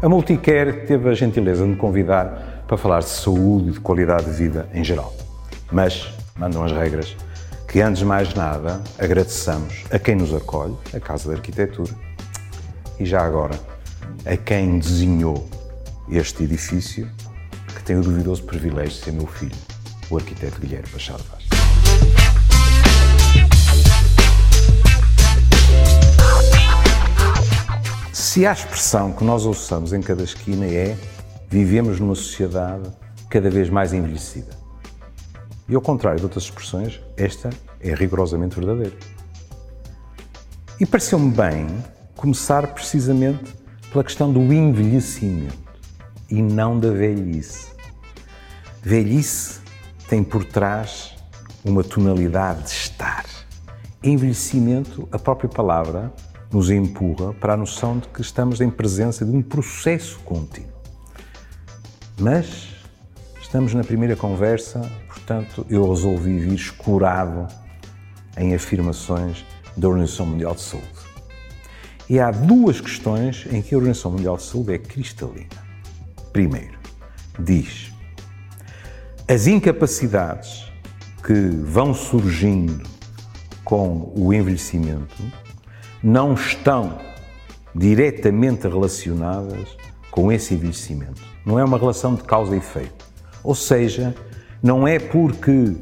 A Multicare teve a gentileza de me convidar para falar de saúde e de qualidade de vida em geral. Mas mandam as regras que, antes de mais nada, agradeçamos a quem nos acolhe, a Casa da Arquitetura, e já agora a quem desenhou este edifício, que tem o duvidoso privilégio de ser meu filho, o arquiteto Guilherme Machado Vaz. Se a expressão que nós ouçamos em cada esquina é vivemos numa sociedade cada vez mais envelhecida. E ao contrário de outras expressões, esta é rigorosamente verdadeira. E pareceu-me bem começar precisamente pela questão do envelhecimento e não da velhice. Velhice tem por trás uma tonalidade de estar. Envelhecimento, a própria palavra, nos empurra para a noção de que estamos em presença de um processo contínuo. Mas estamos na primeira conversa, portanto, eu resolvi vir escurado em afirmações da Organização Mundial de Saúde. E há duas questões em que a Organização Mundial de Saúde é cristalina. Primeiro, diz: as incapacidades que vão surgindo com o envelhecimento não estão diretamente relacionadas com esse envelhecimento. Não é uma relação de causa e efeito. Ou seja, não é porque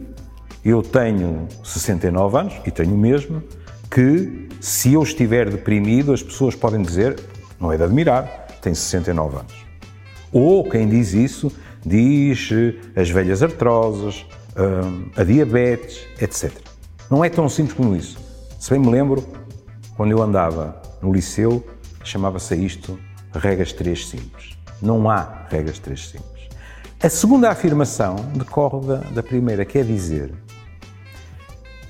eu tenho 69 anos, e tenho mesmo, que se eu estiver deprimido, as pessoas podem dizer, não é de admirar, tem 69 anos. Ou quem diz isso diz eh, as velhas artroses, eh, a diabetes, etc. Não é tão simples como isso. Se bem me lembro, quando eu andava no liceu, chamava-se isto regras 3 simples. Não há regras 3 simples. A segunda afirmação decorre da, da primeira, quer dizer,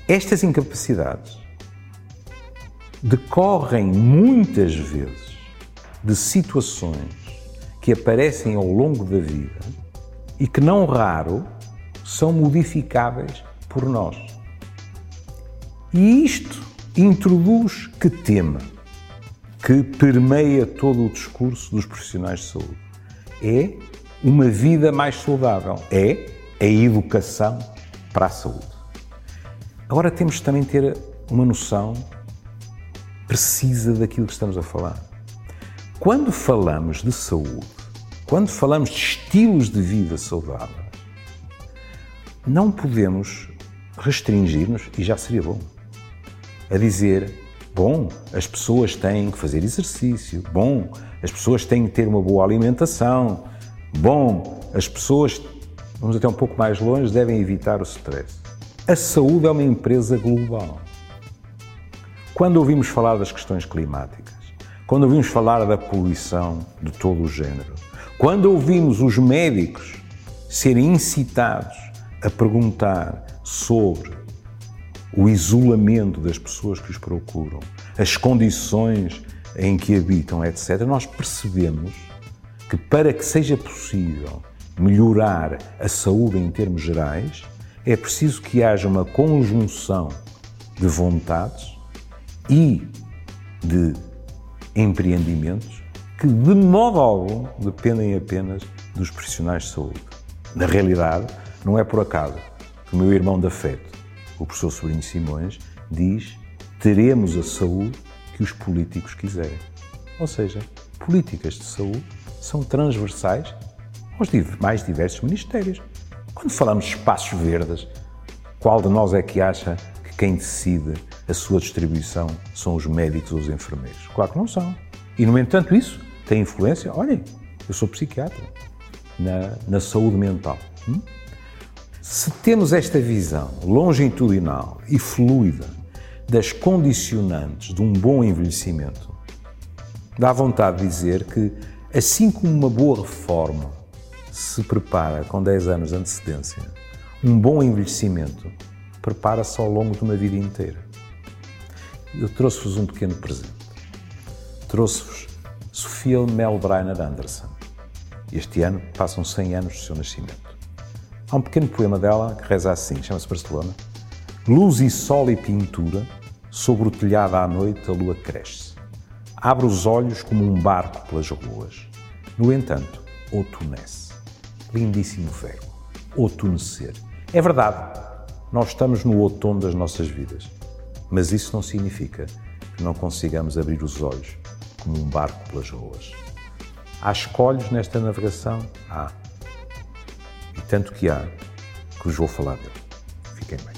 estas incapacidades decorrem muitas vezes de situações que aparecem ao longo da vida e que, não raro, são modificáveis por nós. E isto introduz que tema que permeia todo o discurso dos profissionais de saúde? É uma vida mais saudável, é a educação para a saúde. Agora temos também ter uma noção precisa daquilo que estamos a falar. Quando falamos de saúde, quando falamos de estilos de vida saudáveis, não podemos restringir-nos, e já seria bom, a dizer: bom, as pessoas têm que fazer exercício, bom, as pessoas têm que ter uma boa alimentação, bom, as pessoas, vamos até um pouco mais longe, devem evitar o stress. A saúde é uma empresa global. Quando ouvimos falar das questões climáticas, quando ouvimos falar da poluição de todo o género, quando ouvimos os médicos serem incitados a perguntar sobre o isolamento das pessoas que os procuram, as condições em que habitam, etc., nós percebemos que para que seja possível melhorar a saúde em termos gerais, é preciso que haja uma conjunção de vontades e de empreendimentos que, de modo algum, dependem apenas dos profissionais de saúde. Na realidade, não é por acaso que o meu irmão de afeto, o professor Sobrinho Simões, diz teremos a saúde que os políticos quiserem. Ou seja, políticas de saúde são transversais aos mais diversos ministérios. Quando falamos de espaços verdes, qual de nós é que acha que quem decide a sua distribuição são os médicos ou os enfermeiros? Claro que não são. E, no entanto, isso tem influência. Olhem, eu sou psiquiatra na, na saúde mental. Hum? Se temos esta visão longitudinal e fluida das condicionantes de um bom envelhecimento, dá vontade de dizer que, assim como uma boa reforma se prepara com 10 anos de antecedência, um bom envelhecimento prepara-se ao longo de uma vida inteira. Eu trouxe-vos um pequeno presente. Trouxe-vos Sofia Melbreiner Anderson. Este ano passam 100 anos do seu nascimento. Há um pequeno poema dela que reza assim, chama-se Barcelona. Luz e sol e pintura, sobre o telhado à noite a lua cresce. Abre os olhos como um barco pelas ruas. No entanto, outunece. Lindíssimo verbo. Outunecer. É verdade, nós estamos no outono das nossas vidas, mas isso não significa que não consigamos abrir os olhos como um barco pelas ruas. Há escolhos nesta navegação? Há tanto que há, que vos vou falar dele. Fiquem bem.